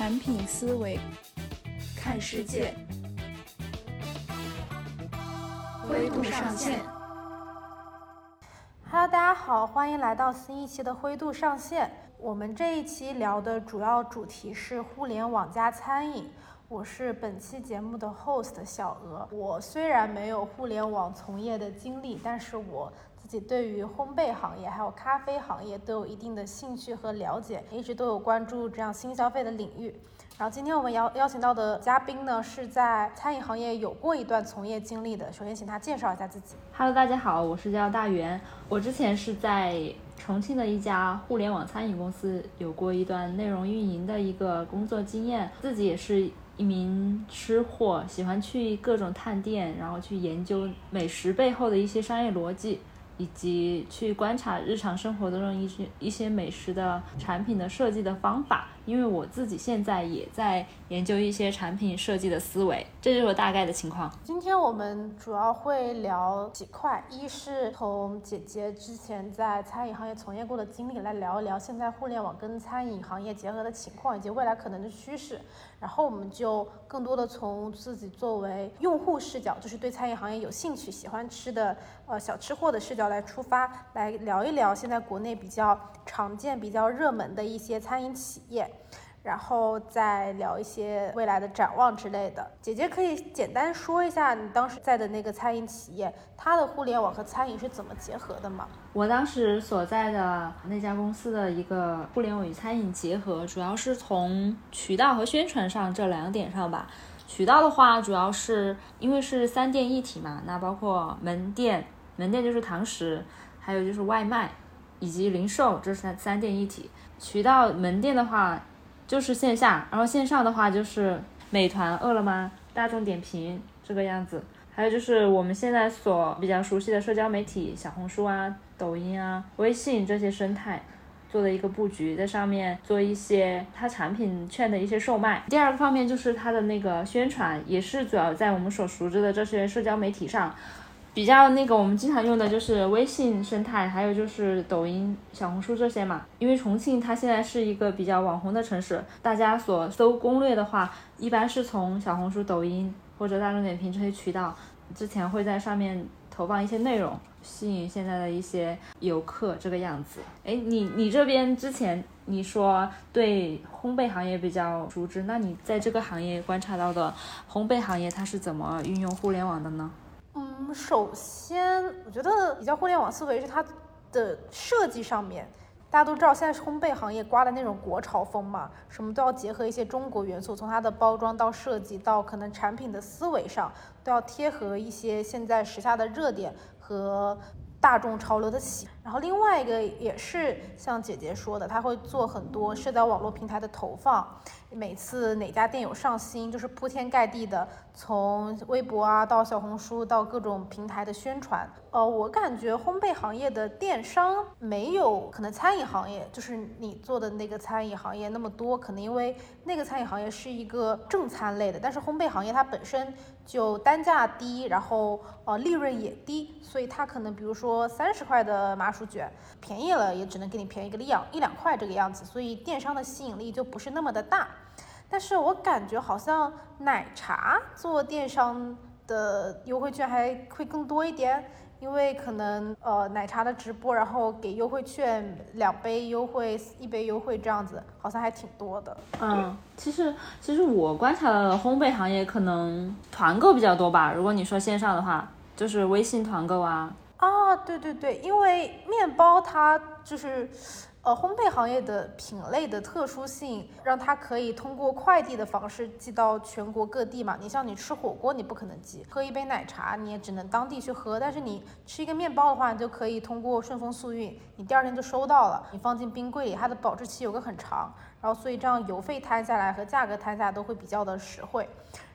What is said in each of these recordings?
产品思维，看世界，灰度上线。Hello，大家好，欢迎来到新一期的灰度上线。我们这一期聊的主要主题是互联网加餐饮。我是本期节目的 host 小鹅。我虽然没有互联网从业的经历，但是我自己对于烘焙行业还有咖啡行业都有一定的兴趣和了解，一直都有关注这样新消费的领域。然后今天我们邀邀请到的嘉宾呢，是在餐饮行业有过一段从业经历的。首先请他介绍一下自己。Hello，大家好，我是叫大元。我之前是在重庆的一家互联网餐饮公司有过一段内容运营的一个工作经验，自己也是。一名吃货，喜欢去各种探店，然后去研究美食背后的一些商业逻辑。以及去观察日常生活当中一些一些美食的产品的设计的方法，因为我自己现在也在研究一些产品设计的思维，这就是我大概的情况。今天我们主要会聊几块，一是从姐姐之前在餐饮行业从业过的经历来聊一聊现在互联网跟餐饮行业结合的情况以及未来可能的趋势，然后我们就更多的从自己作为用户视角，就是对餐饮行业有兴趣、喜欢吃的。呃，小吃货的视角来出发，来聊一聊现在国内比较常见、比较热门的一些餐饮企业，然后再聊一些未来的展望之类的。姐姐可以简单说一下你当时在的那个餐饮企业，它的互联网和餐饮是怎么结合的吗？我当时所在的那家公司的一个互联网与餐饮结合，主要是从渠道和宣传上这两点上吧。渠道的话，主要是因为是三店一体嘛，那包括门店。门店就是堂食，还有就是外卖，以及零售，这是三店一体。渠道门店的话就是线下，然后线上的话就是美团、饿了么、大众点评这个样子。还有就是我们现在所比较熟悉的社交媒体，小红书啊、抖音啊、微信这些生态做的一个布局，在上面做一些它产品券的一些售卖。第二个方面就是它的那个宣传，也是主要在我们所熟知的这些社交媒体上。比较那个，我们经常用的就是微信生态，还有就是抖音、小红书这些嘛。因为重庆它现在是一个比较网红的城市，大家所搜攻略的话，一般是从小红书、抖音或者大众点评这些渠道，之前会在上面投放一些内容，吸引现在的一些游客这个样子。哎，你你这边之前你说对烘焙行业比较熟知，那你在这个行业观察到的烘焙行业它是怎么运用互联网的呢？嗯，首先，我觉得比较互联网思维是它的设计上面，大家都知道现在烘焙行业刮的那种国潮风嘛，什么都要结合一些中国元素，从它的包装到设计到可能产品的思维上，都要贴合一些现在时下的热点和大众潮流的喜。然后另外一个也是像姐姐说的，他会做很多社交网络平台的投放。每次哪家店有上新，就是铺天盖地的，从微博啊到小红书到各种平台的宣传。呃，我感觉烘焙行业的电商没有可能餐饮行业，就是你做的那个餐饮行业那么多，可能因为那个餐饮行业是一个正餐类的，但是烘焙行业它本身就单价低，然后呃利润也低，所以它可能比如说三十块的麻薯卷，便宜了也只能给你便宜个两一两块这个样子，所以电商的吸引力就不是那么的大。但是我感觉好像奶茶做电商的优惠券还会更多一点，因为可能呃奶茶的直播，然后给优惠券，两杯优惠，一杯优惠这样子，好像还挺多的。嗯，其实其实我观察到的烘焙行业可能团购比较多吧。如果你说线上的话，就是微信团购啊。啊，对对对，因为面包它就是。呃，烘焙行业的品类的特殊性，让它可以通过快递的方式寄到全国各地嘛。你像你吃火锅，你不可能寄；喝一杯奶茶，你也只能当地去喝。但是你吃一个面包的话，你就可以通过顺丰速运，你第二天就收到了。你放进冰柜里，它的保质期有个很长，然后所以这样邮费摊下来和价格摊下来都会比较的实惠。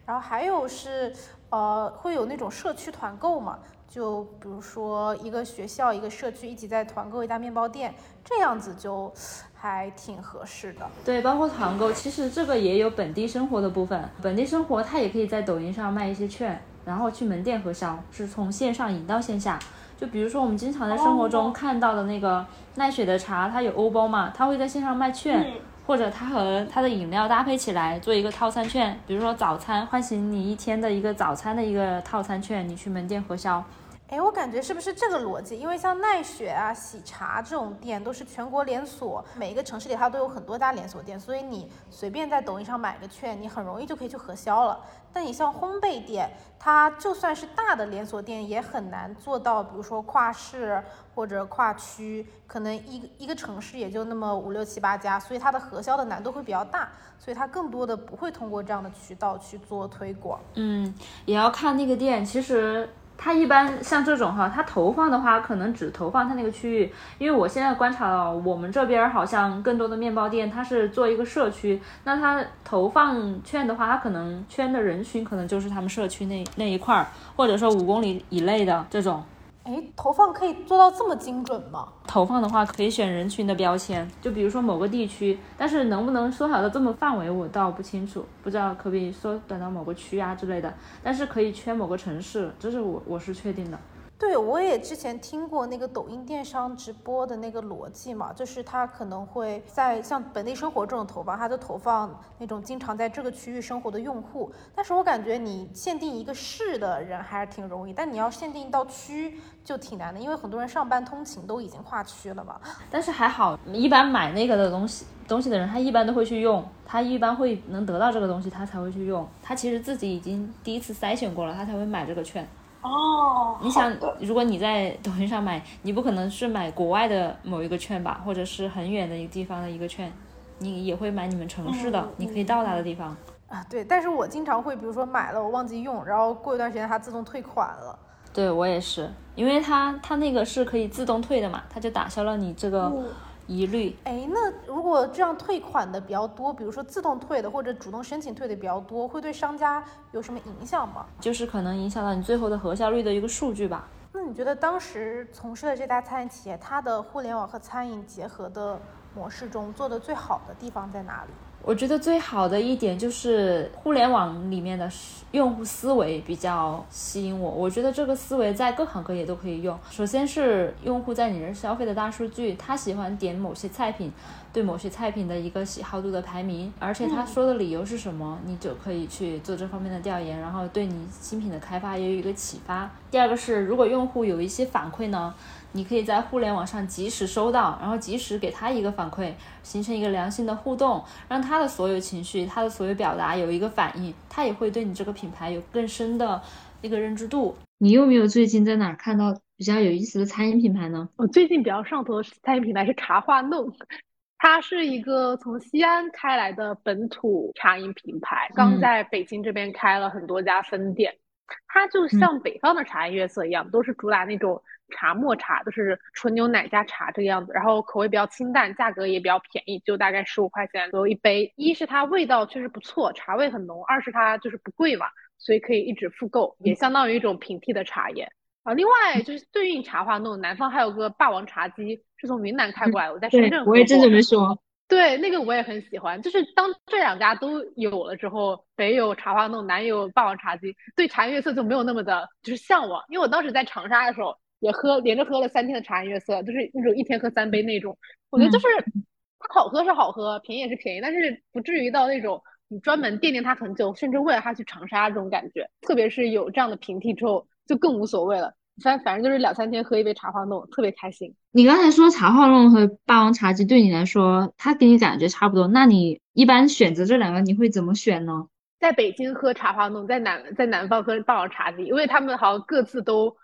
然后还有是，呃，会有那种社区团购嘛。就比如说一个学校、一个社区一起在团购一家面包店，这样子就还挺合适的。对，包括团购，其实这个也有本地生活的部分。本地生活它也可以在抖音上卖一些券，然后去门店核销，是从线上引到线下。就比如说我们经常在生活中看到的那个奈雪的茶，它有欧包嘛，它会在线上卖券，或者它和它的饮料搭配起来做一个套餐券，比如说早餐唤醒你一天的一个早餐的一个套餐券，你去门店核销。哎，我感觉是不是这个逻辑？因为像奈雪啊、喜茶这种店都是全国连锁，每一个城市里它都有很多家连锁店，所以你随便在抖音上买个券，你很容易就可以去核销了。但你像烘焙店，它就算是大的连锁店，也很难做到，比如说跨市或者跨区，可能一个一个城市也就那么五六七八家，所以它的核销的难度会比较大，所以它更多的不会通过这样的渠道去做推广。嗯，也要看那个店，其实。它一般像这种哈，它投放的话可能只投放它那个区域，因为我现在观察到我们这边好像更多的面包店，它是做一个社区，那它投放券的话，它可能圈的人群可能就是他们社区那那一块儿，或者说五公里以内的这种。哎，投放可以做到这么精准吗？投放的话可以选人群的标签，就比如说某个地区，但是能不能缩小到这么范围，我倒不清楚，不知道可不可以缩短到某个区啊之类的，但是可以圈某个城市，这是我我是确定的。对，我也之前听过那个抖音电商直播的那个逻辑嘛，就是他可能会在像本地生活这种投放，他就投放那种经常在这个区域生活的用户。但是我感觉你限定一个市的人还是挺容易，但你要限定到区就挺难的，因为很多人上班通勤都已经跨区了嘛。但是还好，一般买那个的东西东西的人，他一般都会去用，他一般会能得到这个东西，他才会去用。他其实自己已经第一次筛选过了，他才会买这个券。哦，你想，如果你在抖音上买，你不可能是买国外的某一个券吧，或者是很远的一个地方的一个券，你也会买你们城市的，你可以到达的地方。啊，对，但是我经常会，比如说买了我忘记用，然后过一段时间它自动退款了。对我也是，因为它它那个是可以自动退的嘛，它就打消了你这个。疑虑，哎，那如果这样退款的比较多，比如说自动退的或者主动申请退的比较多，会对商家有什么影响吗？就是可能影响到你最后的核销率的一个数据吧。那你觉得当时从事的这家餐饮企业，它的互联网和餐饮结合的模式中做的最好的地方在哪里？我觉得最好的一点就是互联网里面的用户思维比较吸引我。我觉得这个思维在各行各业都可以用。首先是用户在你这消费的大数据，他喜欢点某些菜品，对某些菜品的一个喜好度的排名，而且他说的理由是什么，你就可以去做这方面的调研，然后对你新品的开发也有一个启发。第二个是，如果用户有一些反馈呢？你可以在互联网上及时收到，然后及时给他一个反馈，形成一个良性的互动，让他的所有情绪、他的所有表达有一个反应，他也会对你这个品牌有更深的一个认知度。你有没有最近在哪看到比较有意思的餐饮品牌呢？我最近比较上头的餐饮品牌是茶话弄，它是一个从西安开来的本土茶饮品牌，刚在北京这边开了很多家分店。它就像北方的茶颜悦色一样，都是主打那种。茶沫茶就是纯牛奶加茶这个样子，然后口味比较清淡，价格也比较便宜，就大概十五块钱左右一杯。一是它味道确实不错，茶味很浓；二是它就是不贵嘛，所以可以一直复购，也相当于一种平替的茶叶啊。另外就是对应茶话弄，南方还有个霸王茶姬，是从云南开过来的，我在深圳。我也正准备说，对那个我也很喜欢。就是当这两家都有了之后，北有茶花弄，南有霸王茶姬，对茶颜悦色就没有那么的就是向往，因为我当时在长沙的时候。也喝连着喝了三天的茶颜悦色，就是那种一天喝三杯那种。我觉得就是它好喝是好喝，便宜也是便宜，但是不至于到那种你专门惦念它很久，甚至为了它去长沙这种感觉。特别是有这样的平替之后，就更无所谓了。反反正就是两三天喝一杯茶花弄，特别开心。你刚才说茶花弄和霸王茶姬对你来说，它给你感觉差不多，那你一般选择这两个，你会怎么选呢？在北京喝茶花弄，在南在南方喝霸王茶姬，因为他们好像各自都。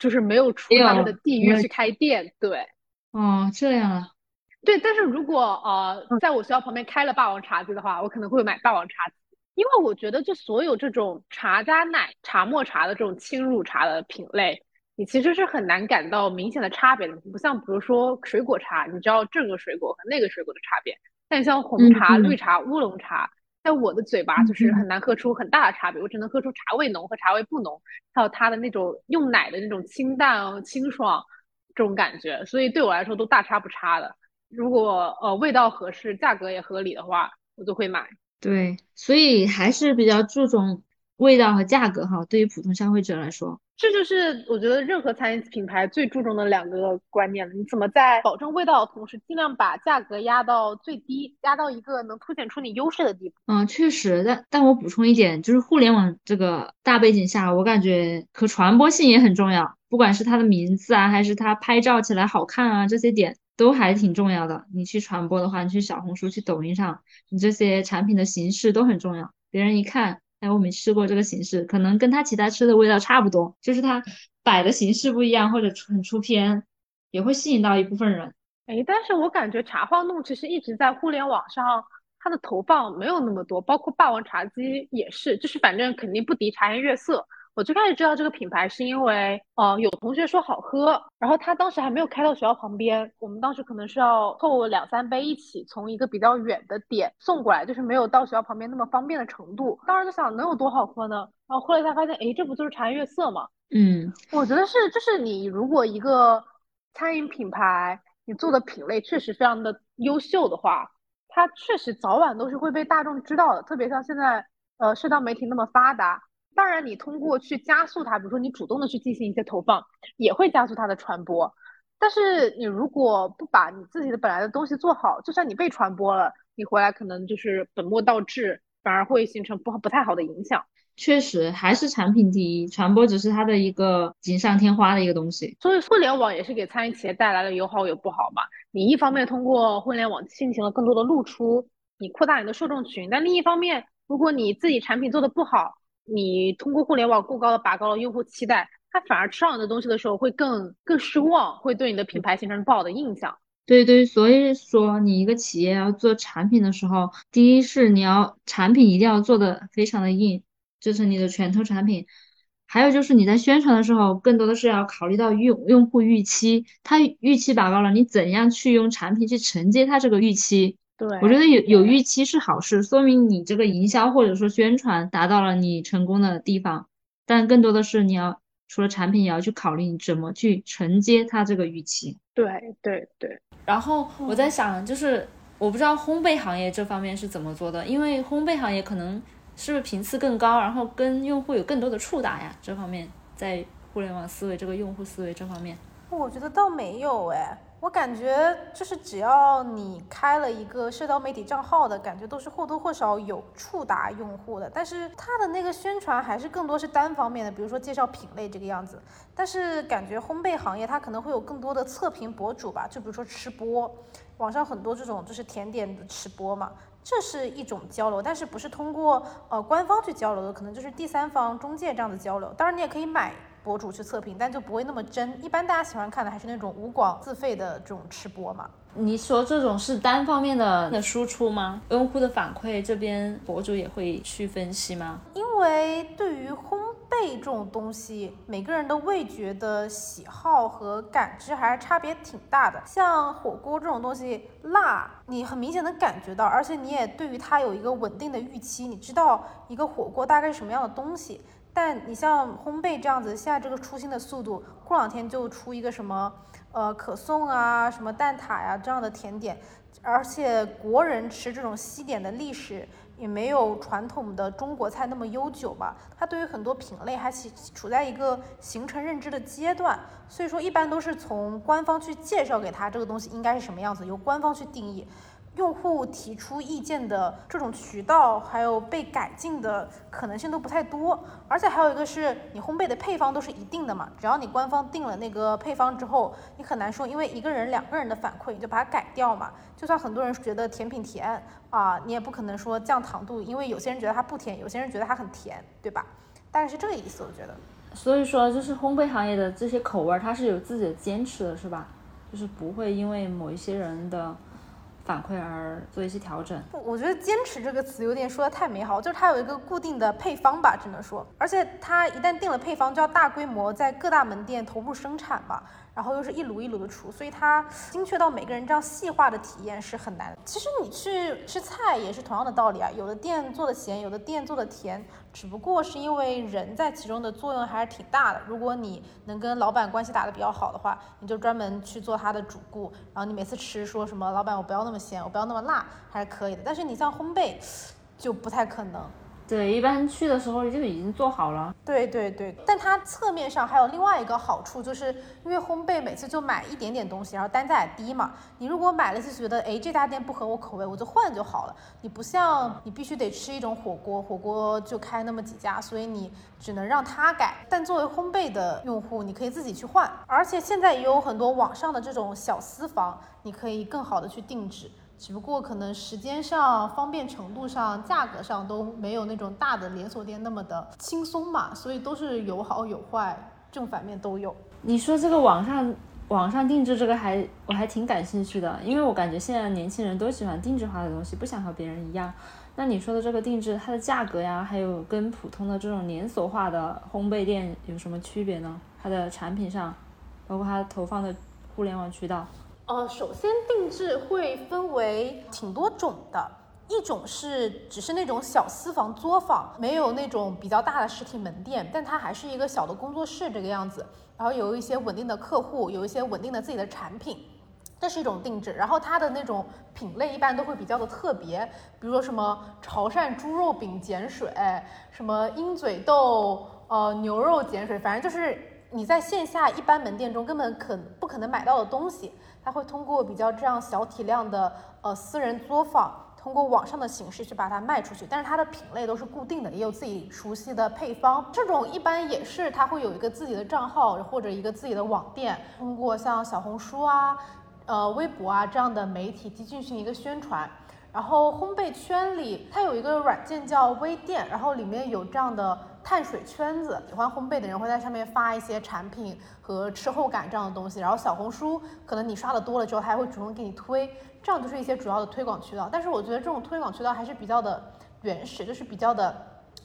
就是没有出他们的地域去开店，对，哦，这样啊，对，但是如果呃，在我学校旁边开了霸王茶姬的话，我可能会买霸王茶姬，因为我觉得就所有这种茶加奶、茶沫茶的这种轻乳茶的品类，你其实是很难感到明显的差别的，不像比如说水果茶，你知道这个水果和那个水果的差别，但像红茶、绿茶、乌龙茶。在我的嘴巴就是很难喝出很大的差别，我只能喝出茶味浓和茶味不浓，还有它的那种用奶的那种清淡清爽这种感觉，所以对我来说都大差不差的。如果呃味道合适，价格也合理的话，我就会买。对，所以还是比较注重味道和价格哈，对于普通消费者来说。这就是我觉得任何餐饮品牌最注重的两个观念了。你怎么在保证味道的同时，尽量把价格压到最低，压到一个能凸显出你优势的地步。嗯，确实，但但我补充一点，就是互联网这个大背景下，我感觉可传播性也很重要。不管是它的名字啊，还是它拍照起来好看啊，这些点都还挺重要的。你去传播的话，你去小红书、去抖音上，你这些产品的形式都很重要。别人一看。哎，我没吃过这个形式，可能跟它其他吃的味道差不多，就是它摆的形式不一样，或者很出片，也会吸引到一部分人。哎，但是我感觉茶晃弄其实一直在互联网上，它的投放没有那么多，包括霸王茶姬也是，就是反正肯定不敌茶颜悦色。我最开始知道这个品牌是因为，呃，有同学说好喝，然后他当时还没有开到学校旁边，我们当时可能是要凑两三杯一起从一个比较远的点送过来，就是没有到学校旁边那么方便的程度。当时就想能有多好喝呢？然后喝了一下发现，哎，这不就是茶颜悦色吗？嗯，我觉得是，就是你如果一个餐饮品牌，你做的品类确实非常的优秀的话，它确实早晚都是会被大众知道的。特别像现在，呃，社交媒体那么发达。当然，你通过去加速它，比如说你主动的去进行一些投放，也会加速它的传播。但是你如果不把你自己的本来的东西做好，就算你被传播了，你回来可能就是本末倒置，反而会形成不不太好的影响。确实，还是产品第一，传播只是它的一个锦上添花的一个东西。所以，互联网也是给餐饮企业带来了有好有不好嘛。你一方面通过互联网进行了更多的露出，你扩大你的受众群，但另一方面，如果你自己产品做的不好，你通过互联网过高的拔高了用户期待，他反而吃上你的东西的时候会更更失望，会对你的品牌形成不好的印象。对对，所以说你一个企业要做产品的时候，第一是你要产品一定要做的非常的硬，这是你的拳头产品。还有就是你在宣传的时候，更多的是要考虑到用用户预期，他预期拔高了，你怎样去用产品去承接他这个预期？对，我觉得有有预期是好事，说明你这个营销或者说宣传达到了你成功的地方。但更多的是你要除了产品，也要去考虑你怎么去承接它这个预期。对对对。然后我在想，就是我不知道烘焙行业这方面是怎么做的，因为烘焙行业可能是不是频次更高，然后跟用户有更多的触达呀？这方面在互联网思维这个用户思维这方面，我觉得倒没有哎。我感觉就是只要你开了一个社交媒体账号的感觉，都是或多或少有触达用户的。但是它的那个宣传还是更多是单方面的，比如说介绍品类这个样子。但是感觉烘焙行业它可能会有更多的测评博主吧，就比如说吃播，网上很多这种就是甜点的吃播嘛，这是一种交流，但是不是通过呃官方去交流的，可能就是第三方中介这样的交流。当然你也可以买。博主去测评，但就不会那么真。一般大家喜欢看的还是那种无广自费的这种吃播嘛。你说这种是单方面的的输出吗？用户的反馈这边博主也会去分析吗？因为对于烘焙这种东西，每个人的味觉的喜好和感知还是差别挺大的。像火锅这种东西，辣你很明显能感觉到，而且你也对于它有一个稳定的预期，你知道一个火锅大概是什么样的东西。但你像烘焙这样子，现在这个出新的速度，过两天就出一个什么，呃，可颂啊，什么蛋挞呀这样的甜点，而且国人吃这种西点的历史也没有传统的中国菜那么悠久吧，它对于很多品类还处处在一个形成认知的阶段，所以说一般都是从官方去介绍给他这个东西应该是什么样子，由官方去定义。用户提出意见的这种渠道，还有被改进的可能性都不太多，而且还有一个是你烘焙的配方都是一定的嘛，只要你官方定了那个配方之后，你很难说因为一个人、两个人的反馈你就把它改掉嘛。就算很多人觉得甜品甜啊，你也不可能说降糖度，因为有些人觉得它不甜，有些人觉得它很甜，对吧？大概是这个意思，我觉得。所以说，就是烘焙行业的这些口味，它是有自己的坚持的，是吧？就是不会因为某一些人的。反馈而做一些调整，我觉得“坚持”这个词有点说的太美好，就是它有一个固定的配方吧，只能说，而且它一旦定了配方，就要大规模在各大门店投入生产嘛。然后又是一炉一炉的出，所以它精确到每个人这样细化的体验是很难。其实你去吃菜也是同样的道理啊，有的店做的咸，有的店做的甜，只不过是因为人在其中的作用还是挺大的。如果你能跟老板关系打得比较好的话，你就专门去做他的主顾，然后你每次吃说什么老板我不要那么咸，我不要那么辣，还是可以的。但是你像烘焙，就不太可能。对，一般去的时候就已经做好了。对对对，但它侧面上还有另外一个好处，就是因为烘焙每次就买一点点东西，然后单价也低嘛。你如果买了就觉得，哎，这家店不合我口味，我就换就好了。你不像你必须得吃一种火锅，火锅就开那么几家，所以你只能让他改。但作为烘焙的用户，你可以自己去换，而且现在也有很多网上的这种小私房，你可以更好的去定制。只不过可能时间上、方便程度上、价格上都没有那种大的连锁店那么的轻松嘛，所以都是有好有坏，正反面都有。你说这个网上网上定制这个还我还挺感兴趣的，因为我感觉现在年轻人都喜欢定制化的东西，不想和别人一样。那你说的这个定制，它的价格呀，还有跟普通的这种连锁化的烘焙店有什么区别呢？它的产品上，包括它投放的互联网渠道。呃，首先定制会分为挺多种的，一种是只是那种小私房作坊，没有那种比较大的实体门店，但它还是一个小的工作室这个样子，然后有一些稳定的客户，有一些稳定的自己的产品，这是一种定制。然后它的那种品类一般都会比较的特别，比如说什么潮汕猪肉饼碱水，什么鹰嘴豆呃牛肉碱水，反正就是你在线下一般门店中根本可不可能买到的东西。他会通过比较这样小体量的呃私人作坊，通过网上的形式去把它卖出去，但是它的品类都是固定的，也有自己熟悉的配方。这种一般也是他会有一个自己的账号或者一个自己的网店，通过像小红书啊、呃微博啊这样的媒体去进行一个宣传。然后烘焙圈里它有一个软件叫微店，然后里面有这样的。碳水圈子，喜欢烘焙的人会在上面发一些产品和吃后感这样的东西，然后小红书可能你刷的多了之后，它还会主动给你推，这样就是一些主要的推广渠道。但是我觉得这种推广渠道还是比较的原始，就是比较的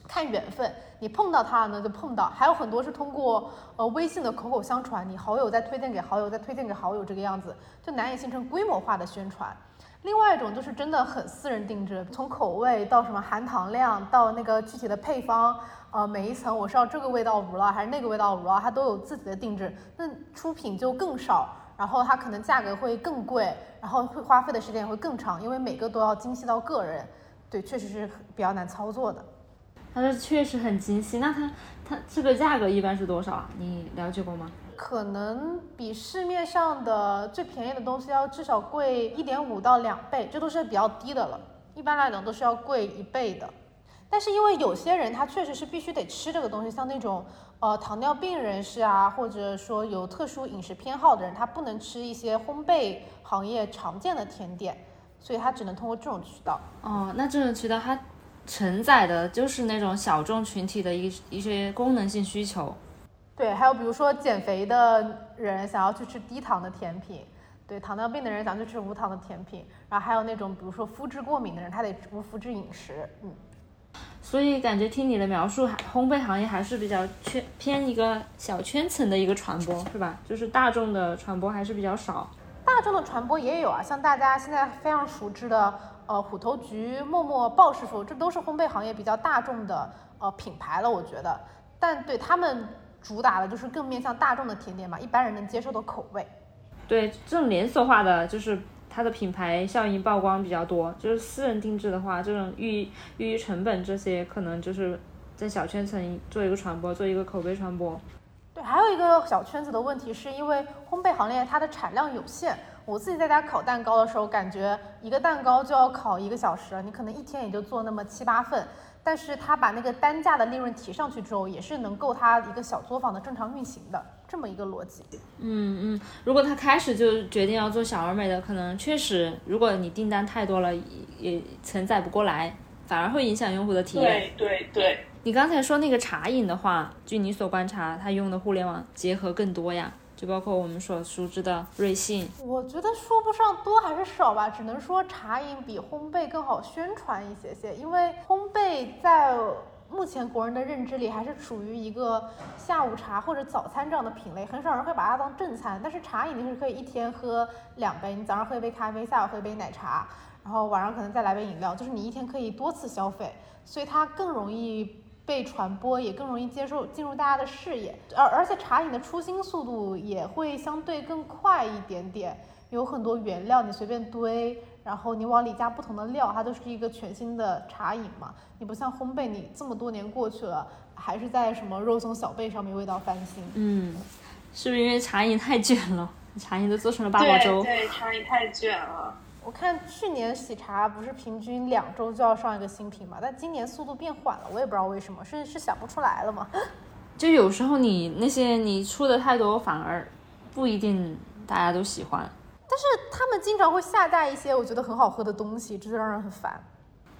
看缘分，你碰到它呢就碰到，还有很多是通过呃微信的口口相传，你好友再推荐给好友，再推荐给好友这个样子，就难以形成规模化的宣传。另外一种就是真的很私人定制，从口味到什么含糖量到那个具体的配方。呃，每一层我是要这个味道无了，还是那个味道无了，它都有自己的定制，那出品就更少，然后它可能价格会更贵，然后会花费的时间也会更长，因为每个都要精细到个人，对，确实是比较难操作的。它是确实很精细，那它它这个价格一般是多少啊？你了解过吗？可能比市面上的最便宜的东西要至少贵一点五到两倍，这都是比较低的了，一般来讲都是要贵一倍的。但是因为有些人他确实是必须得吃这个东西，像那种呃糖尿病人士啊，或者说有特殊饮食偏好的人，他不能吃一些烘焙行业常见的甜点，所以他只能通过这种渠道。哦，那这种渠道它承载的就是那种小众群体的一一些功能性需求。对，还有比如说减肥的人想要去吃低糖的甜品，对，糖尿病的人想去吃无糖的甜品，然后还有那种比如说肤质过敏的人，他得无麸质饮食，嗯。所以感觉听你的描述，烘焙行业还是比较圈偏一个小圈层的一个传播，是吧？就是大众的传播还是比较少。大众的传播也有啊，像大家现在非常熟知的，呃，虎头菊、默默、鲍师傅，这都是烘焙行业比较大众的呃品牌了，我觉得。但对他们主打的就是更面向大众的甜点嘛，一般人能接受的口味。对，这种连锁化的，就是。它的品牌效应曝光比较多，就是私人定制的话，这种预预成本这些可能就是在小圈层做一个传播，做一个口碑传播。对，还有一个小圈子的问题，是因为烘焙行业它的产量有限。我自己在家烤蛋糕的时候，感觉一个蛋糕就要烤一个小时，你可能一天也就做那么七八份。但是他把那个单价的利润提上去之后，也是能够他一个小作坊的正常运行的这么一个逻辑。嗯嗯，如果他开始就决定要做小而美的，可能确实，如果你订单太多了，也承载不过来，反而会影响用户的体验。对对对。你刚才说那个茶饮的话，据你所观察，它用的互联网结合更多呀？就包括我们所熟知的瑞幸，我觉得说不上多还是少吧，只能说茶饮比烘焙更好宣传一些些，因为烘焙在目前国人的认知里还是处于一个下午茶或者早餐这样的品类，很少人会把它当正餐。但是茶饮你是可以一天喝两杯，你早上喝一杯咖啡，下午喝一杯奶茶，然后晚上可能再来杯饮料，就是你一天可以多次消费，所以它更容易。被传播也更容易接受进入大家的视野，而而且茶饮的出新速度也会相对更快一点点，有很多原料你随便堆，然后你往里加不同的料，它都是一个全新的茶饮嘛。你不像烘焙，你这么多年过去了，还是在什么肉松小贝上面味道翻新。嗯，是不是因为茶饮太卷了？茶饮都做成了八宝对粥。对，茶饮太卷了。我看去年喜茶不是平均两周就要上一个新品嘛，但今年速度变缓了，我也不知道为什么，是是想不出来了吗？就有时候你那些你出的太多，反而不一定大家都喜欢。但是他们经常会下架一些我觉得很好喝的东西，这就让人很烦。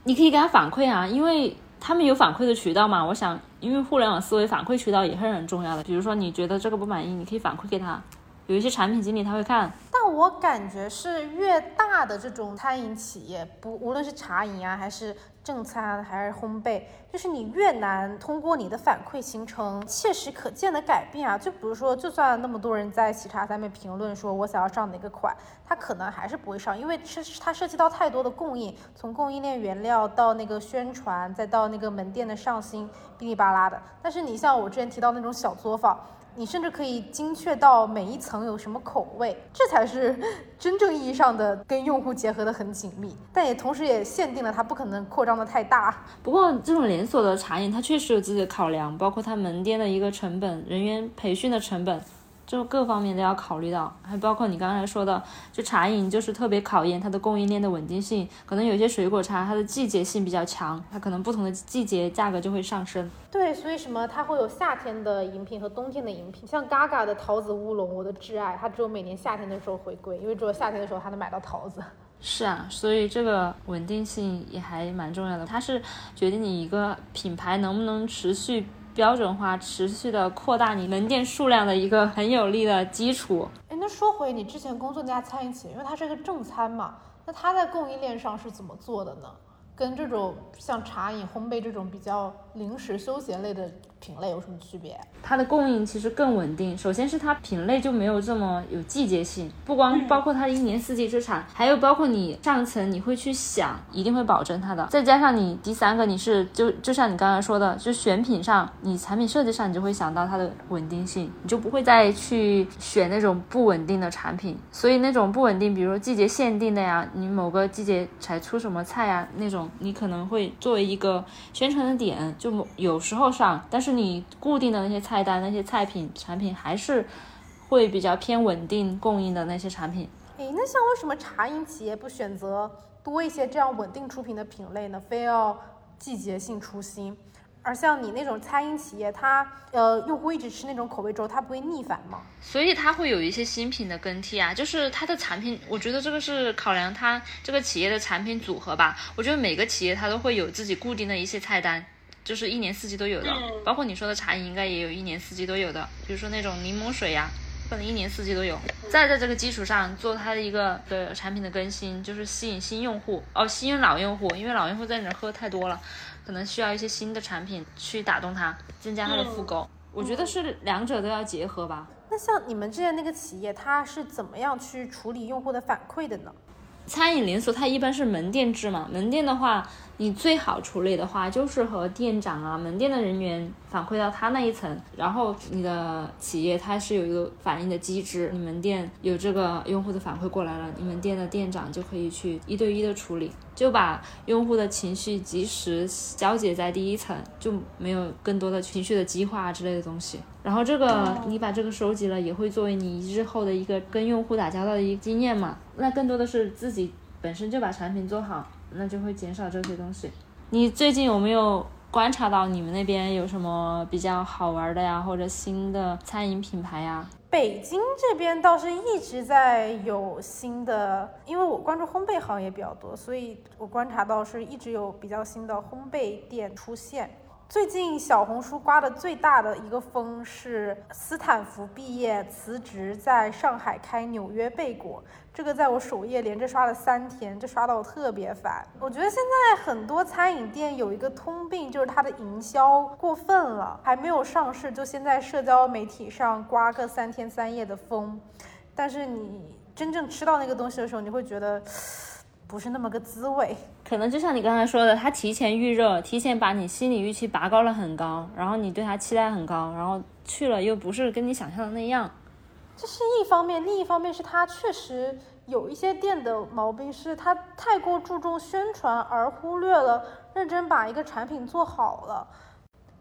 你可以给他反馈啊，因为他们有反馈的渠道嘛。我想，因为互联网思维反馈渠道也是很重要的。比如说你觉得这个不满意，你可以反馈给他。有一些产品经理他会看，但我感觉是越大的这种餐饮企业，不无论是茶饮啊，还是正餐，还是烘焙，就是你越难通过你的反馈形成切实可见的改变啊。就比如说，就算那么多人在喜茶下面评论说我想要上哪个款，它可能还是不会上，因为是它涉及到太多的供应，从供应链原料到那个宣传，再到那个门店的上新，哔哩吧啦的。但是你像我之前提到那种小作坊。你甚至可以精确到每一层有什么口味，这才是 真正意义上的跟用户结合的很紧密，但也同时也限定了它不可能扩张的太大。不过这种连锁的茶饮，它确实有自己的考量，包括它门店的一个成本、人员培训的成本。就各方面都要考虑到，还包括你刚才说的，就茶饮就是特别考验它的供应链的稳定性。可能有些水果茶它的季节性比较强，它可能不同的季节价格就会上升。对，所以什么它会有夏天的饮品和冬天的饮品，像 Gaga 的桃子乌龙，我的挚爱，它只有每年夏天的时候回归，因为只有夏天的时候它能买到桃子。是啊，所以这个稳定性也还蛮重要的，它是决定你一个品牌能不能持续。标准化、持续的扩大你门店数量的一个很有力的基础。哎，那说回你之前工作那家餐饮企业，因为它是个正餐嘛，那它在供应链上是怎么做的呢？跟这种像茶饮、烘焙这种比较零食休闲类的品类有什么区别？它的供应其实更稳定。首先是它品类就没有这么有季节性，不光包括它一年四季之产，还有包括你上层你会去想，一定会保证它的。再加上你第三个，你是就就像你刚才说的，就选品上，你产品设计上，你就会想到它的稳定性，你就不会再去选那种不稳定的产品。所以那种不稳定，比如说季节限定的呀，你某个季节才出什么菜呀那种。你可能会作为一个宣传的点，就有时候上，但是你固定的那些菜单、那些菜品、产品还是会比较偏稳定供应的那些产品。诶，那像为什么茶饮企业不选择多一些这样稳定出品的品类呢？非要季节性出新？而像你那种餐饮企业，它呃用户一直吃那种口味粥，它不会腻烦吗？所以它会有一些新品的更替啊，就是它的产品，我觉得这个是考量它这个企业的产品组合吧。我觉得每个企业它都会有自己固定的一些菜单，就是一年四季都有的，包括你说的茶饮应该也有一年四季都有的，比如说那种柠檬水呀，可能一年四季都有。再在这个基础上做它的一个的产品的更新，就是吸引新用户哦，吸引老用户，因为老用户在你那喝太多了。可能需要一些新的产品去打动他，增加他的复购。我觉得是两者都要结合吧。那像你们之前那个企业，它是怎么样去处理用户的反馈的呢？餐饮连锁它一般是门店制嘛，门店的话。你最好处理的话，就是和店长啊、门店的人员反馈到他那一层，然后你的企业它是有一个反应的机制，你门店有这个用户的反馈过来了，你们店的店长就可以去一对一的处理，就把用户的情绪及时消解在第一层，就没有更多的情绪的激化之类的东西。然后这个你把这个收集了，也会作为你日后的一个跟用户打交道的一个经验嘛。那更多的是自己本身就把产品做好。那就会减少这些东西。你最近有没有观察到你们那边有什么比较好玩的呀，或者新的餐饮品牌呀？北京这边倒是一直在有新的，因为我关注烘焙行业比较多，所以我观察到是一直有比较新的烘焙店出现。最近小红书刮的最大的一个风是斯坦福毕业辞职，在上海开纽约贝果。这个在我首页连着刷了三天，这刷到我特别烦。我觉得现在很多餐饮店有一个通病，就是它的营销过分了，还没有上市就先在社交媒体上刮个三天三夜的风，但是你真正吃到那个东西的时候，你会觉得。不是那么个滋味，可能就像你刚才说的，他提前预热，提前把你心理预期拔高了很高，然后你对他期待很高，然后去了又不是跟你想象的那样，这是一方面，另一方面是他确实有一些店的毛病是他太过注重宣传，而忽略了认真把一个产品做好了。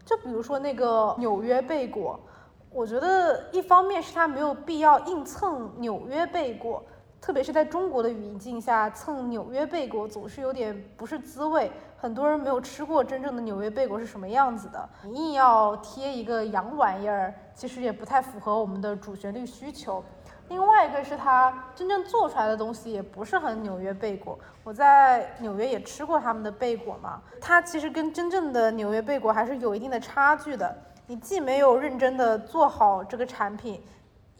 就比如说那个纽约贝果，我觉得一方面是他没有必要硬蹭纽约贝果，特别是在中国的语境下蹭纽约贝果总是有点不是滋味。很多人没有吃过真正的纽约贝果是什么样子的，你硬要贴一个洋玩意儿，其实也不太符合我们的主旋律需求。另外一个是它真正做出来的东西也不是很纽约贝果，我在纽约也吃过他们的贝果嘛，它其实跟真正的纽约贝果还是有一定的差距的。你既没有认真的做好这个产品，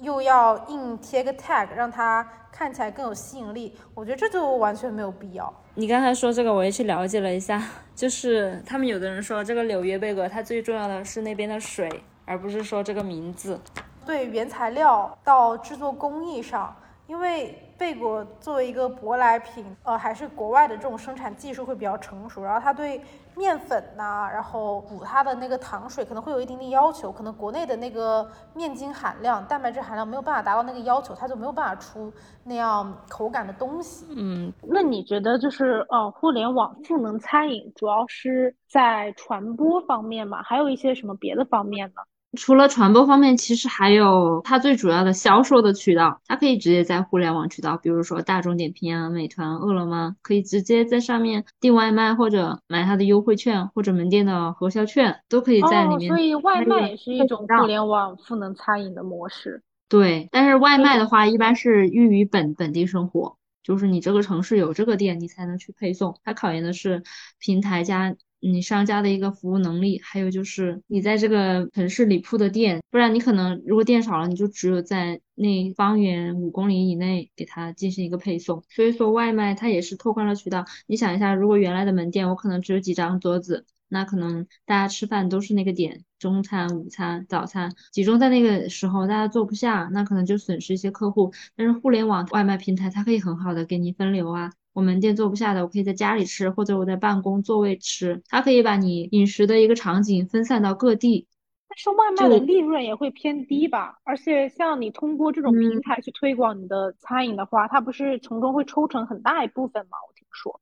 又要硬贴个 tag 让它看起来更有吸引力，我觉得这就完全没有必要。你刚才说这个，我也去了解了一下，就是他们有的人说这个纽约贝格，它最重要的是那边的水，而不是说这个名字。对原材料到制作工艺上，因为贝果作为一个舶来品，呃，还是国外的这种生产技术会比较成熟，然后它对面粉呐，然后补它的那个糖水可能会有一定的要求，可能国内的那个面筋含量、蛋白质含量没有办法达到那个要求，它就没有办法出那样口感的东西。嗯，那你觉得就是呃，互联网赋能餐饮主要是在传播方面吗？还有一些什么别的方面呢？除了传播方面，其实还有它最主要的销售的渠道，它可以直接在互联网渠道，比如说大众点评啊、美团、饿了么，可以直接在上面订外卖或者买它的优惠券或者门店的核销券，都可以在里面。所以外卖也是一种互联网赋能餐饮的模式。对，但是外卖的话，一般是寓于本本地生活，就是你这个城市有这个店，你才能去配送。它考验的是平台加。你商家的一个服务能力，还有就是你在这个城市里铺的店，不然你可能如果店少了，你就只有在那方圆五公里以内给他进行一个配送。所以说外卖它也是拓宽了渠道。你想一下，如果原来的门店我可能只有几张桌子，那可能大家吃饭都是那个点，中餐、午餐、早餐集中在那个时候，大家坐不下，那可能就损失一些客户。但是互联网外卖平台它可以很好的给你分流啊。我门店做不下的，我可以在家里吃，或者我在办公座位吃。它可以把你饮食的一个场景分散到各地。但是外卖的利润也会偏低吧？而且像你通过这种平台去推广你的餐饮的话，它不是从中会抽成很大一部分吗？我听说。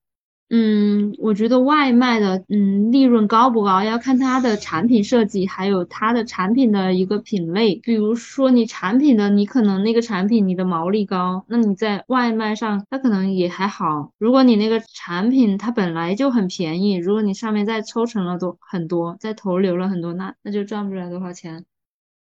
嗯，我觉得外卖的，嗯，利润高不高，要看它的产品设计，还有它的产品的一个品类。比如说你产品的，你可能那个产品你的毛利高，那你在外卖上它可能也还好。如果你那个产品它本来就很便宜，如果你上面再抽成了多很多，再投流了很多，那那就赚不了多少钱。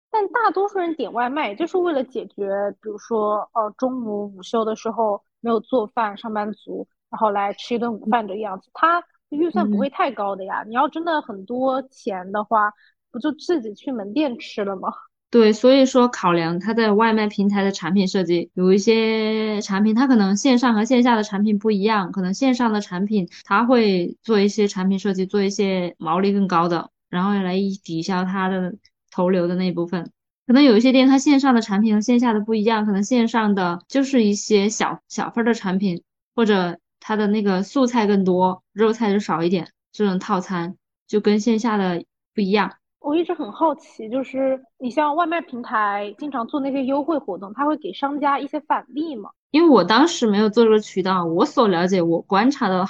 但大多数人点外卖就是为了解决，比如说，呃，中午午休的时候没有做饭，上班族。然后来吃一顿午饭这个样子，他预算不会太高的呀。你要真的很多钱的话，不就自己去门店吃了吗？对，所以说考量它的外卖平台的产品设计，有一些产品它可能线上和线下的产品不一样，可能线上的产品它会做一些产品设计，做一些毛利更高的，然后来抵消它的投流的那一部分。可能有一些店它线上的产品和线下的不一样，可能线上的就是一些小小份的产品或者。它的那个素菜更多，肉菜就少一点，这种套餐就跟线下的不一样。我一直很好奇，就是你像外卖平台经常做那些优惠活动，他会给商家一些返利吗？因为我当时没有做这个渠道，我所了解、我观察的，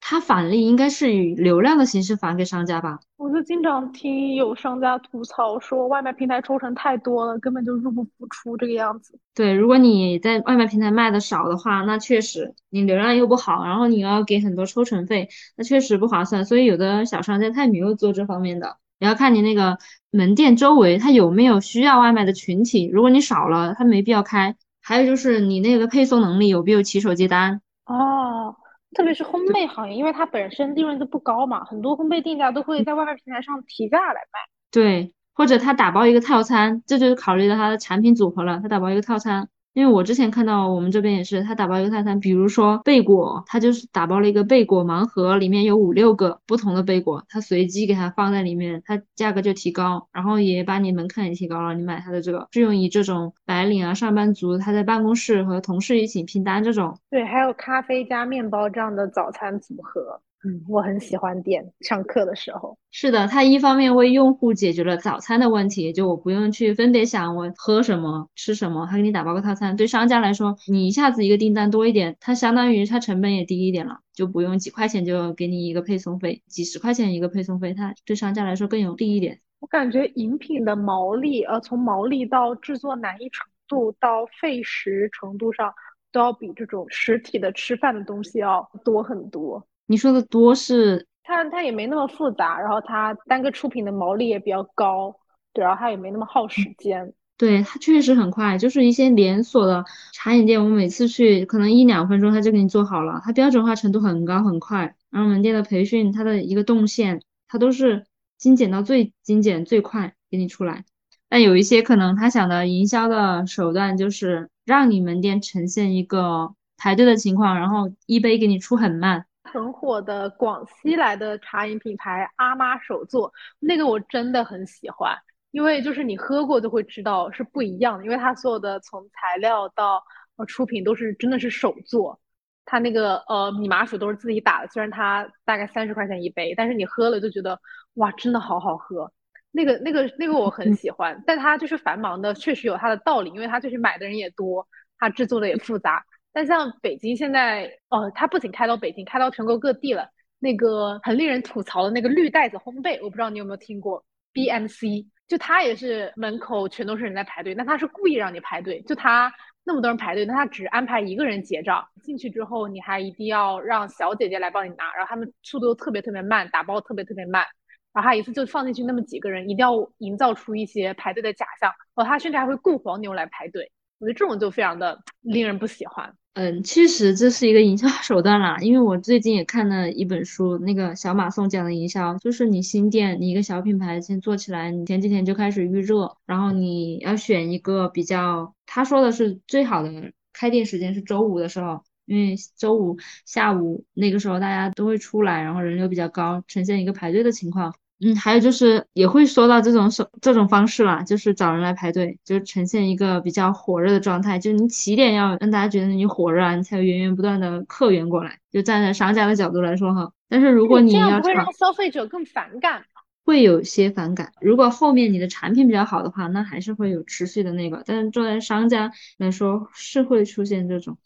它返利应该是以流量的形式返给商家吧。我就经常听有商家吐槽说，外卖平台抽成太多了，根本就入不敷出这个样子。对，如果你在外卖平台卖的少的话，那确实你流量又不好，然后你要给很多抽成费，那确实不划算。所以有的小商家他也没有做这方面的，也要看你那个门店周围他有没有需要外卖的群体。如果你少了，他没必要开。还有就是你那个配送能力有没有骑手接单哦？特别是烘焙行业，因为它本身利润都不高嘛，很多烘焙店家都会在外卖平台上提价来卖。对，或者他打包一个套餐，这就是考虑到他的产品组合了，他打包一个套餐。因为我之前看到我们这边也是，他打包一个套餐，比如说贝果，他就是打包了一个贝果盲盒，里面有五六个不同的贝果，他随机给它放在里面，它价格就提高，然后也把你门槛也提高了。你买它的这个适用于这种白领啊、上班族，他在办公室和同事一起拼单这种。对，还有咖啡加面包这样的早餐组合。嗯，我很喜欢点上课的时候。是的，它一方面为用户解决了早餐的问题，就我不用去分别想我喝什么、吃什么，他给你打包个套餐。对商家来说，你一下子一个订单多一点，它相当于它成本也低一点了，就不用几块钱就给你一个配送费，几十块钱一个配送费，它对商家来说更有利一点。我感觉饮品的毛利，呃，从毛利到制作难易程度到费时程度上，都要比这种实体的吃饭的东西要多很多。你说的多是它它也没那么复杂，然后它单个出品的毛利也比较高，对，然后它也没那么耗时间。对，它确实很快，就是一些连锁的茶饮店，我每次去可能一两分钟它就给你做好了，它标准化程度很高很快。然后门店的培训，它的一个动线，它都是精简到最精简最快给你出来。但有一些可能他想的营销的手段就是让你门店呈现一个排队的情况，然后一杯给你出很慢。很火的广西来的茶饮品牌阿妈手作，那个我真的很喜欢，因为就是你喝过就会知道是不一样的，因为它所有的从材料到呃出品都是真的是手做，它那个呃米麻薯都是自己打的，虽然它大概三十块钱一杯，但是你喝了就觉得哇真的好好喝，那个那个那个我很喜欢，但它就是繁忙的，确实有它的道理，因为它就是买的人也多，它制作的也复杂。但像北京现在，哦，它不仅开到北京，开到全国各地了。那个很令人吐槽的那个绿袋子烘焙，我不知道你有没有听过。BMC 就它也是门口全都是人在排队，那他是故意让你排队，就他那么多人排队，那他只安排一个人结账。进去之后，你还一定要让小姐姐来帮你拿，然后他们速度特别特别慢，打包特别特别慢。然后他一次就放进去那么几个人，一定要营造出一些排队的假象。哦，他甚至还会雇黄牛来排队，我觉得这种就非常的令人不喜欢。嗯，其实这是一个营销 手段啦，因为我最近也看了一本书，那个小马送讲的营销，就是你新店，你一个小品牌先做起来，你前几天就开始预热，然后你要选一个比较，他说的是最好的开店时间是周五的时候，因为周五下午那个时候大家都会出来，然后人流比较高，呈现一个排队的情况。嗯，还有就是也会说到这种手这种方式啦，就是找人来排队，就呈现一个比较火热的状态。就你起点要让大家觉得你火热，你才有源源不断的客源过来。就站在商家的角度来说哈，但是如果你要会让消费者更反感，会有些反感。如果后面你的产品比较好的话，那还是会有持续的那个。但是作为商家来说，是会出现这种。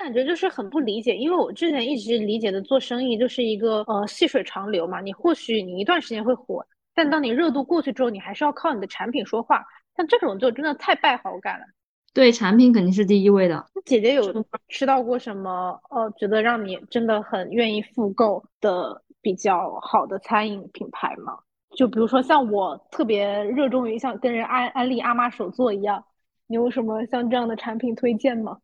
感觉就是很不理解，因为我之前一直理解的做生意就是一个呃细水长流嘛。你或许你一段时间会火，但当你热度过去之后，你还是要靠你的产品说话。像这种就真的太败好感了。对，产品肯定是第一位的。姐姐有吃到过什么呃觉得让你真的很愿意复购的比较好的餐饮品牌吗？就比如说像我特别热衷于像跟人安安利阿妈手作一样，你有什么像这样的产品推荐吗？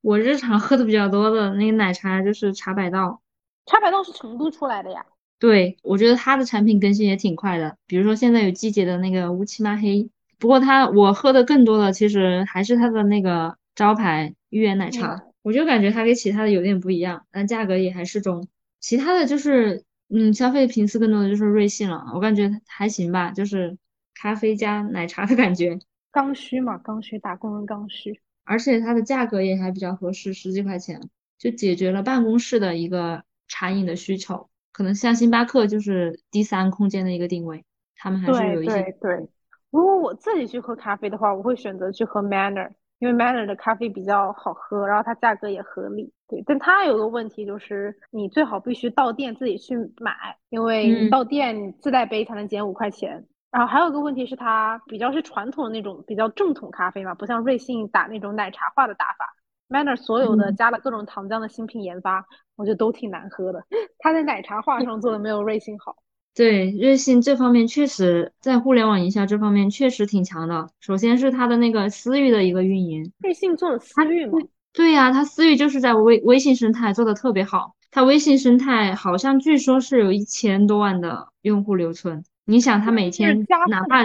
我日常喝的比较多的那个奶茶就是茶百道，茶百道是成都出来的呀。对，我觉得它的产品更新也挺快的。比如说现在有季节的那个乌漆嘛黑，不过它我喝的更多的其实还是它的那个招牌芋圆奶茶，我就感觉它跟其他的有点不一样，但价格也还适中。其他的就是嗯，消费频次更多的就是瑞幸了，我感觉还行吧，就是咖啡加奶茶的感觉。刚需嘛，刚需，打工人刚需。而且它的价格也还比较合适，十几块钱就解决了办公室的一个茶饮的需求。可能像星巴克就是第三空间的一个定位，他们还是有一些。对对对。如果我自己去喝咖啡的话，我会选择去喝 Manner，因为 Manner 的咖啡比较好喝，然后它价格也合理。对，但它有个问题就是，你最好必须到店自己去买，因为你到店自带杯才能减五块钱。然后还有一个问题是，它比较是传统的那种比较正统咖啡嘛，不像瑞幸打那种奶茶化的打法。Manner 所有的加了各种糖浆的新品研发，我觉得都挺难喝的。它在奶茶化上做的没有瑞幸好。对，瑞幸这方面确实在互联网营销这方面确实挺强的。首先是它的那个私域的一个运营。瑞幸做了私域吗？对呀，它私域就是在微微信生态做的特别好。它微信生态好像据说是有一千多万的用户留存。你想他每天哪怕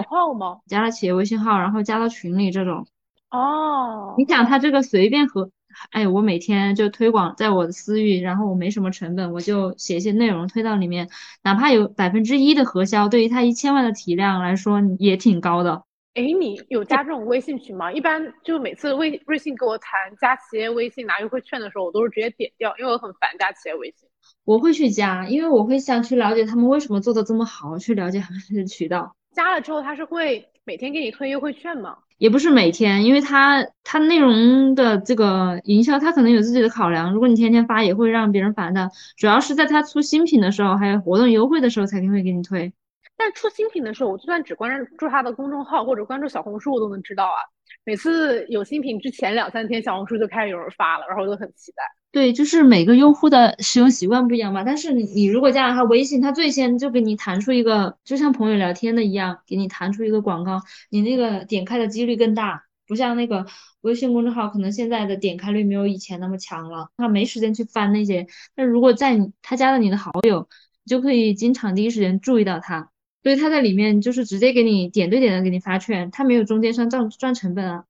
加了企业微信号，然后加到群里这种，哦，你想他这个随便和，哎，我每天就推广在我的私域，然后我没什么成本，我就写一些内容推到里面，哪怕有百分之一的核销，对于他一千万的体量来说也挺高的。哎，你有加这种微信群吗？一般就每次微微信跟我谈加企业微信拿优惠券的时候，我都是直接点掉，因为我很烦加企业微信。我会去加，因为我会想去了解他们为什么做的这么好，去了解他们的渠道。加了之后，他是会每天给你推优惠券吗？也不是每天，因为他他内容的这个营销，他可能有自己的考量。如果你天天发，也会让别人烦的。主要是在他出新品的时候，还有活动优惠的时候，才会给你推。但出新品的时候，我就算只关注他的公众号或者关注小红书，我都能知道啊。每次有新品之前两三天，小红书就开始有人发了，然后我就很期待。对，就是每个用户的使用习惯不一样嘛。但是你你如果加了他微信，他最先就给你弹出一个，就像朋友聊天的一样，给你弹出一个广告，你那个点开的几率更大。不像那个微信公众号，可能现在的点开率没有以前那么强了，他没时间去翻那些。但如果在你他加了你的好友，你就可以经常第一时间注意到他。所以他在里面就是直接给你点对点的给你发券，他没有中间商赚赚成本啊。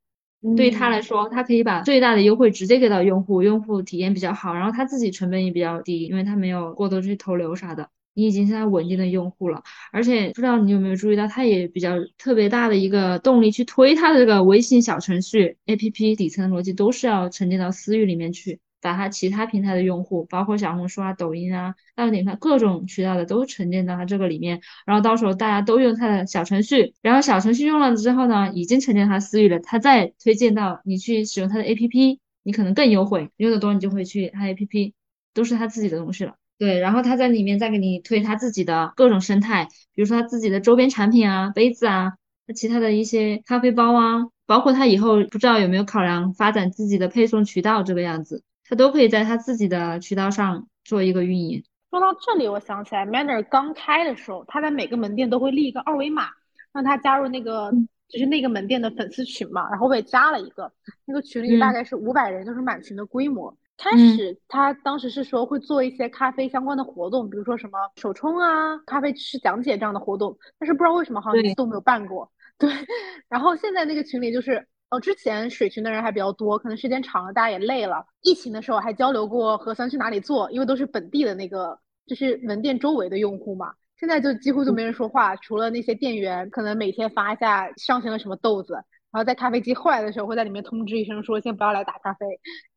对于他来说，他可以把最大的优惠直接给到用户，用户体验比较好，然后他自己成本也比较低，因为他没有过多去投流啥的。你已经是他稳定的用户了，而且不知道你有没有注意到，他也比较特别大的一个动力去推他的这个微信小程序 APP 底层的逻辑都是要沉淀到私域里面去。把它其他平台的用户，包括小红书啊、抖音啊、大众点评各种渠道的都沉淀到它这个里面，然后到时候大家都用它的小程序，然后小程序用了之后呢，已经沉淀它私域了，它再推荐到你去使用它的 APP，你可能更优惠，用的多你就会去它 APP，都是他自己的东西了。对，然后他在里面再给你推他自己的各种生态，比如说他自己的周边产品啊、杯子啊，他其他的一些咖啡包啊，包括他以后不知道有没有考量发展自己的配送渠道这个样子。他都可以在他自己的渠道上做一个运营。说到这里，我想起来，Manner 刚开的时候，他在每个门店都会立一个二维码，让他加入那个就是那个门店的粉丝群嘛。然后我也加了一个，那个群里大概是五百人，就是满群的规模。开始他当时是说会做一些咖啡相关的活动，比如说什么手冲啊、咖啡师讲解这样的活动，但是不知道为什么好像一次都没有办过。对，然后现在那个群里就是。哦，之前水群的人还比较多，可能时间长了，大家也累了。疫情的时候还交流过核酸去哪里做，因为都是本地的那个，就是门店周围的用户嘛。现在就几乎就没人说话，除了那些店员，可能每天发一下上新了什么豆子，然后在咖啡机坏的时候会在里面通知一声说先不要来打咖啡，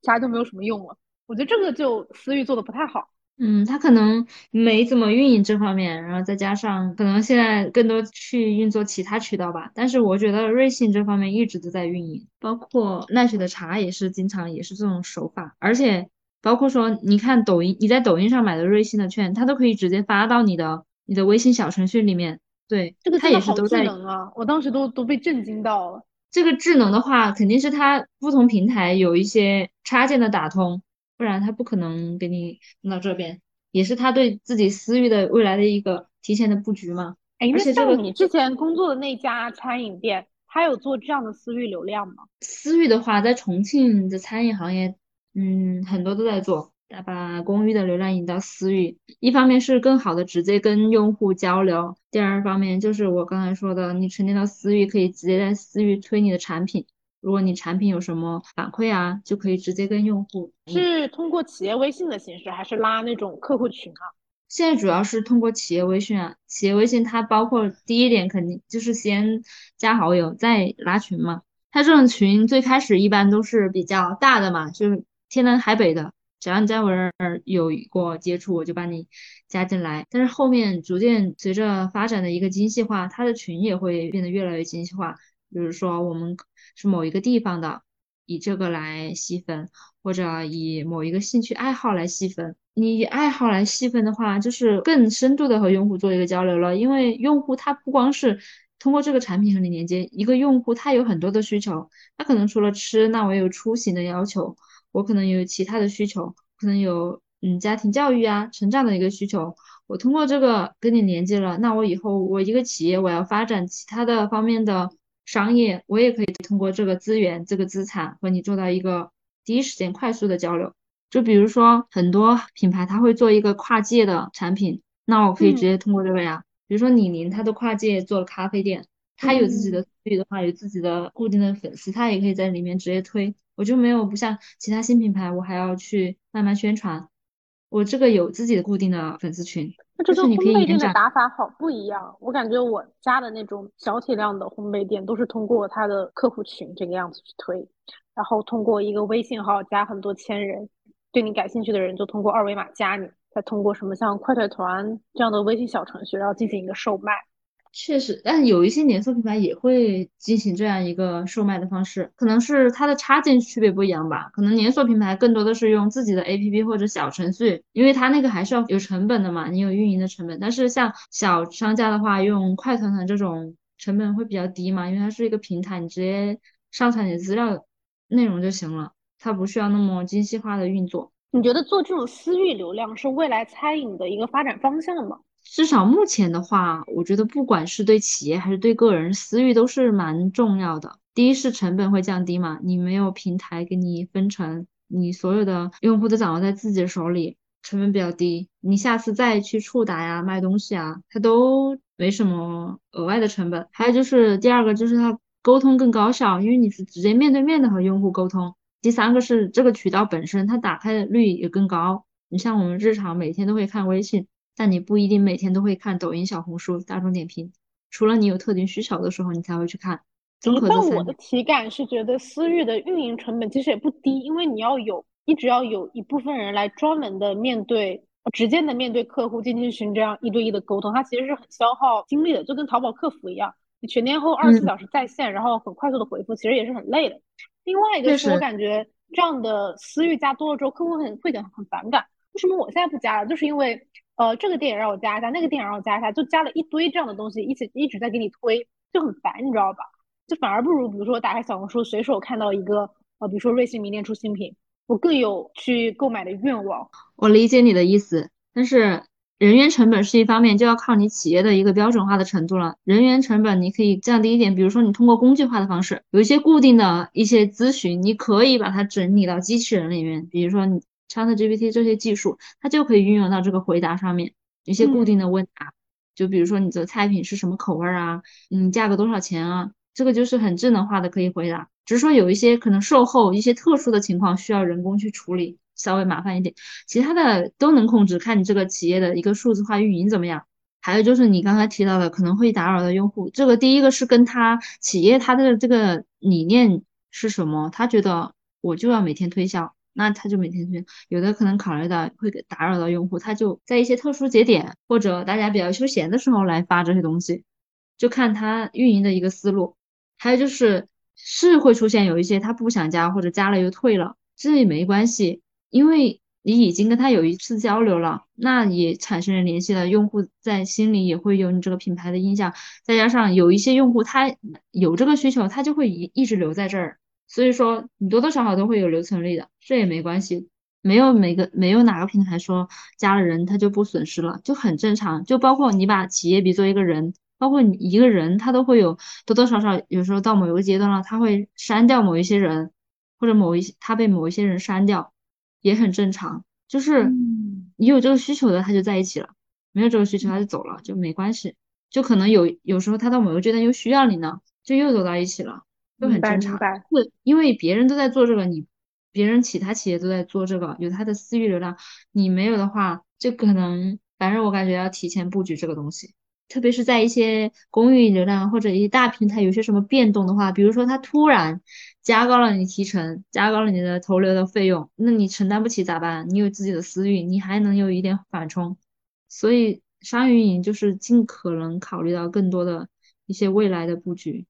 其他都没有什么用了。我觉得这个就私域做的不太好。嗯，他可能没怎么运营这方面，然后再加上可能现在更多去运作其他渠道吧。但是我觉得瑞幸这方面一直都在运营，包括奈雪的茶也是经常也是这种手法，而且包括说你看抖音，你在抖音上买的瑞幸的券，它都可以直接发到你的你的微信小程序里面。对，这个它也是都在能。啊！我当时都都被震惊到了。这个智能的话，肯定是它不同平台有一些插件的打通。不然他不可能给你弄到这边，也是他对自己私域的未来的一个提前的布局嘛。哎，那像你之前工作的那家餐饮店，他有做这样的私域流量吗？私域的话，在重庆的餐饮行业，嗯，很多都在做，把公域的流量引到私域。一方面是更好的直接跟用户交流，第二方面就是我刚才说的，你沉淀到私域，可以直接在私域推你的产品。如果你产品有什么反馈啊，就可以直接跟用户是通过企业微信的形式，还是拉那种客户群啊？现在主要是通过企业微信啊。企业微信它包括第一点肯定就是先加好友再拉群嘛。它这种群最开始一般都是比较大的嘛，就是天南海北的，只要你在我这儿有过接触，我就把你加进来。但是后面逐渐随着发展的一个精细化，它的群也会变得越来越精细化。比如说我们。是某一个地方的，以这个来细分，或者以某一个兴趣爱好来细分。你以爱好来细分的话，就是更深度的和用户做一个交流了。因为用户他不光是通过这个产品和你连接，一个用户他有很多的需求，他可能除了吃，那我有出行的要求，我可能有其他的需求，可能有嗯家庭教育啊、成长的一个需求。我通过这个跟你连接了，那我以后我一个企业我要发展其他的方面的。商业，我也可以通过这个资源、这个资产和你做到一个第一时间快速的交流。就比如说，很多品牌它会做一个跨界的产品，那我可以直接通过这个呀。比如说李宁，它的跨界做了咖啡店，他有自己的域的话，有自己的固定的粉丝，他也可以在里面直接推。我就没有不像其他新品牌，我还要去慢慢宣传。我这个有自己的固定的粉丝群。那这跟就烘焙店的打法好不一样。我感觉我家的那种小体量的烘焙店，都是通过他的客户群这个样子去推，然后通过一个微信号加很多千人，对你感兴趣的人就通过二维码加你，再通过什么像快腿团这样的微信小程序，然后进行一个售卖。确实，但有一些连锁品牌也会进行这样一个售卖的方式，可能是它的插件区别不一样吧。可能连锁品牌更多的是用自己的 APP 或者小程序，因为它那个还是要有成本的嘛，你有运营的成本。但是像小商家的话，用快团团这种成本会比较低嘛，因为它是一个平台，你直接上传你的资料内容就行了，它不需要那么精细化的运作。你觉得做这种私域流量是未来餐饮的一个发展方向吗？至少目前的话，我觉得不管是对企业还是对个人，私域都是蛮重要的。第一是成本会降低嘛，你没有平台给你分成，你所有的用户都掌握在自己的手里，成本比较低。你下次再去触达呀、卖东西啊，它都没什么额外的成本。还有就是第二个就是它沟通更高效，因为你是直接面对面的和用户沟通。第三个是这个渠道本身它打开的率也更高。你像我们日常每天都会看微信。但你不一定每天都会看抖音、小红书、大众点评，除了你有特定需求的时候，你才会去看。综合这但我的体感是觉得私域的运营成本其实也不低，因为你要有一直要有一部分人来专门的面对直接的面对客户进行这样一对一的沟通，它其实是很消耗精力的，就跟淘宝客服一样，你全天候二十四嗯小时在线，然后很快速的回复，其实也是很累的。另外一个是我感觉这样的私域加多了之后，客户很会很很反感。为什么我现在不加了？就是因为呃这个店也让我加一下，那个店也让我加一下，就加了一堆这样的东西，一起一直在给你推，就很烦，你知道吧？就反而不如，比如说我打开小红书，随手看到一个呃，比如说瑞幸明年出新品，我更有去购买的愿望。我理解你的意思，但是人员成本是一方面，就要靠你企业的一个标准化的程度了。人员成本你可以降低一点，比如说你通过工具化的方式，有一些固定的一些咨询，你可以把它整理到机器人里面，比如说你 ChatGPT 这些技术，它就可以运用到这个回答上面，一些固定的问答，就比如说你的菜品是什么口味啊，嗯，价格多少钱啊，这个就是很智能化的可以回答。只是说有一些可能售后一些特殊的情况需要人工去处理，稍微麻烦一点。其他的都能控制，看你这个企业的一个数字化运营怎么样。还有就是你刚才提到的可能会打扰到用户，这个第一个是跟他企业他的这个理念是什么，他觉得我就要每天推销，那他就每天去。有的可能考虑到会给打扰到用户，他就在一些特殊节点或者大家比较休闲的时候来发这些东西，就看他运营的一个思路。还有就是是会出现有一些他不想加或者加了又退了，这也没关系，因为你已经跟他有一次交流了，那也产生了联系了，用户在心里也会有你这个品牌的印象，再加上有一些用户他有这个需求，他就会一一直留在这儿，所以说你多多少少都会有留存率的，这也没关系，没有每个没有哪个平台说加了人他就不损失了，就很正常，就包括你把企业比作一个人。包括你一个人，他都会有多多少少，有时候到某一个阶段了，他会删掉某一些人，或者某一些他被某一些人删掉，也很正常。就是你有这个需求的，他就在一起了；没有这个需求，他就走了，就没关系。就可能有有时候他到某个阶段又需要你呢，就又走到一起了，就很正常。因为别人都在做这个，你别人其他企业都在做这个，有他的私域流量，你没有的话，就可能反正我感觉要提前布局这个东西。特别是在一些公域流量或者一些大平台有些什么变动的话，比如说它突然加高了你提成，加高了你的投流的费用，那你承担不起咋办？你有自己的私域，你还能有一点缓冲，所以商业运营就是尽可能考虑到更多的一些未来的布局。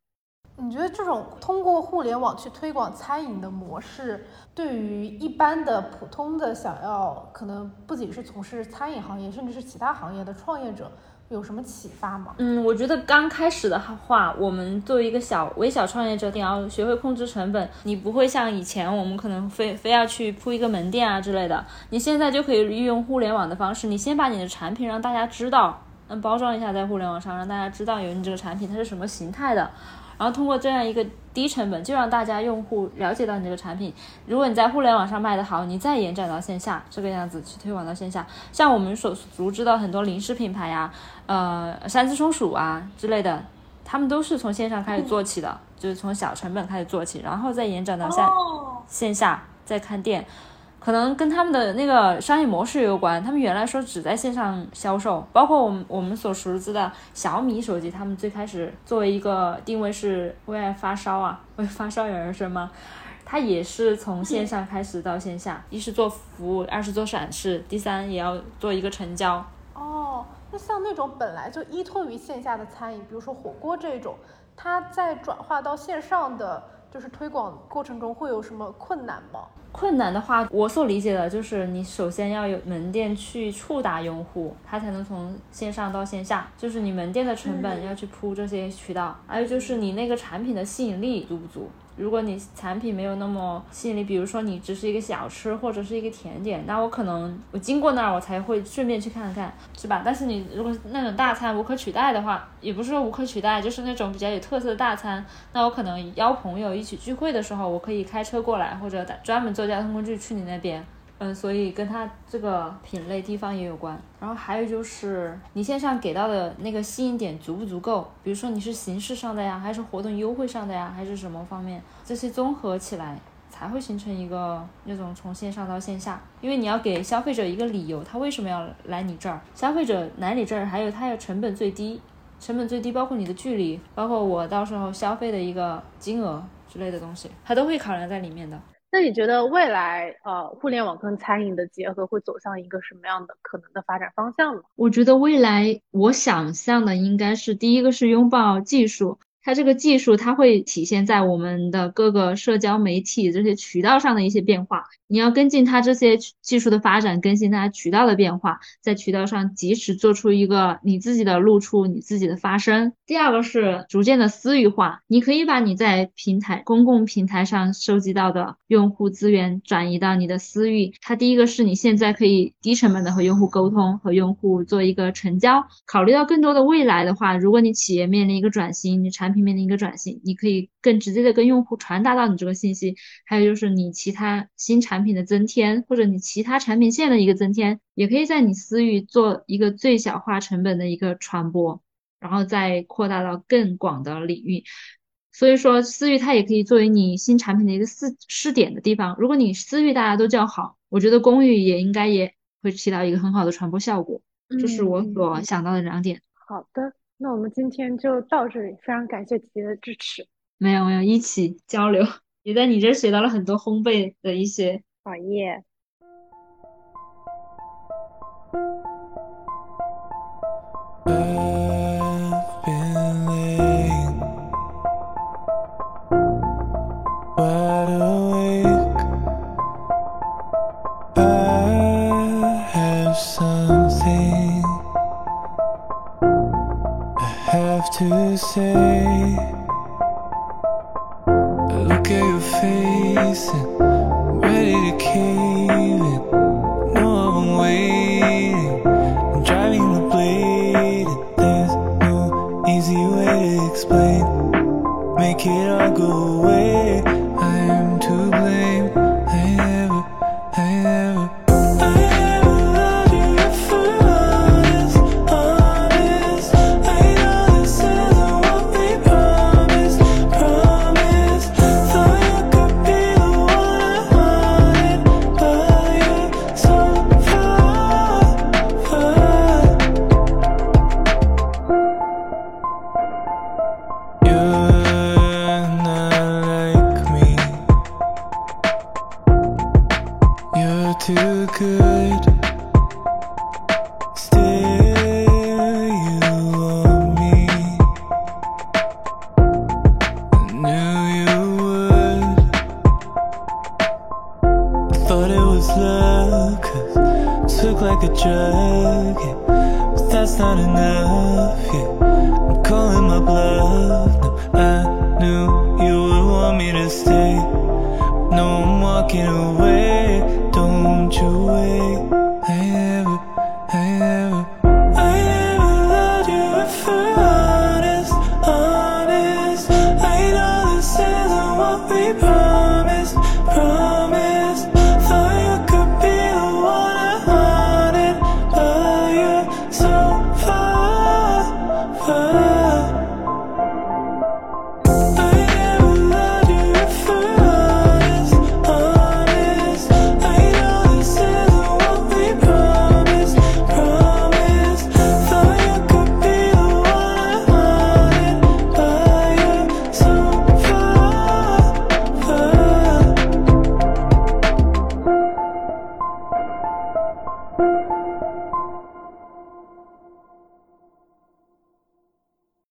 你觉得这种通过互联网去推广餐饮的模式，对于一般的普通的想要可能不仅是从事餐饮行业，甚至是其他行业的创业者？有什么启发吗？嗯，我觉得刚开始的话，我们作为一个小微小创业者，你要学会控制成本。你不会像以前我们可能非非要去铺一个门店啊之类的，你现在就可以运用互联网的方式，你先把你的产品让大家知道，嗯，包装一下在互联网上，让大家知道有你这个产品它是什么形态的。然后通过这样一个低成本，就让大家用户了解到你这个产品。如果你在互联网上卖得好，你再延展到线下，这个样子去推广到线下。像我们所熟知的很多零食品牌呀，呃，三只松鼠啊之类的，他们都是从线上开始做起的，就是从小成本开始做起，然后再延展到线线下，再看店。可能跟他们的那个商业模式有关。他们原来说只在线上销售，包括我们我们所熟知的小米手机，他们最开始作为一个定位是为爱发烧啊，为发烧而生吗？它也是从线上开始到线下，一是做服务，二是做展示，第三也要做一个成交。哦，那像那种本来就依托于线下的餐饮，比如说火锅这种，它在转化到线上的就是推广过程中会有什么困难吗？困难的话，我所理解的就是你首先要有门店去触达用户，它才能从线上到线下。就是你门店的成本要去铺这些渠道，还有就是你那个产品的吸引力足不足。如果你产品没有那么吸引力，比如说你只是一个小吃或者是一个甜点，那我可能我经过那儿我才会顺便去看看，是吧？但是你如果那种大餐无可取代的话，也不是说无可取代，就是那种比较有特色的大餐，那我可能邀朋友一起聚会的时候，我可以开车过来，或者专门坐交通工具去你那边。嗯，所以跟它这个品类地方也有关，然后还有就是你线上给到的那个吸引点足不足够，比如说你是形式上的呀，还是活动优惠上的呀，还是什么方面，这些综合起来才会形成一个那种从线上到线下，因为你要给消费者一个理由，他为什么要来你这儿？消费者来你这儿，还有他要成本最低，成本最低包括你的距离，包括我到时候消费的一个金额之类的东西，他都会考量在里面的。那你觉得未来呃，互联网跟餐饮的结合会走向一个什么样的可能的发展方向呢？我觉得未来我想象的应该是第一个是拥抱技术。它这个技术，它会体现在我们的各个社交媒体这些渠道上的一些变化。你要跟进它这些技术的发展，更新它渠道的变化，在渠道上及时做出一个你自己的露出，你自己的发声。第二个是逐渐的私域化，你可以把你在平台公共平台上收集到的用户资源转移到你的私域。它第一个是你现在可以低成本的和用户沟通，和用户做一个成交。考虑到更多的未来的话，如果你企业面临一个转型，你产品面的一个转型，你可以更直接的跟用户传达到你这个信息。还有就是你其他新产品的增添，或者你其他产品线的一个增添，也可以在你私域做一个最小化成本的一个传播，然后再扩大到更广的领域。所以说私域它也可以作为你新产品的一个试试点的地方。如果你私域大家都叫好，我觉得公域也应该也会起到一个很好的传播效果。这是我所想到的两点。好的。那我们今天就到这里，非常感谢姐姐的支持。没有没有，一起交流，也在你这学到了很多烘焙的一些。好耶。Say.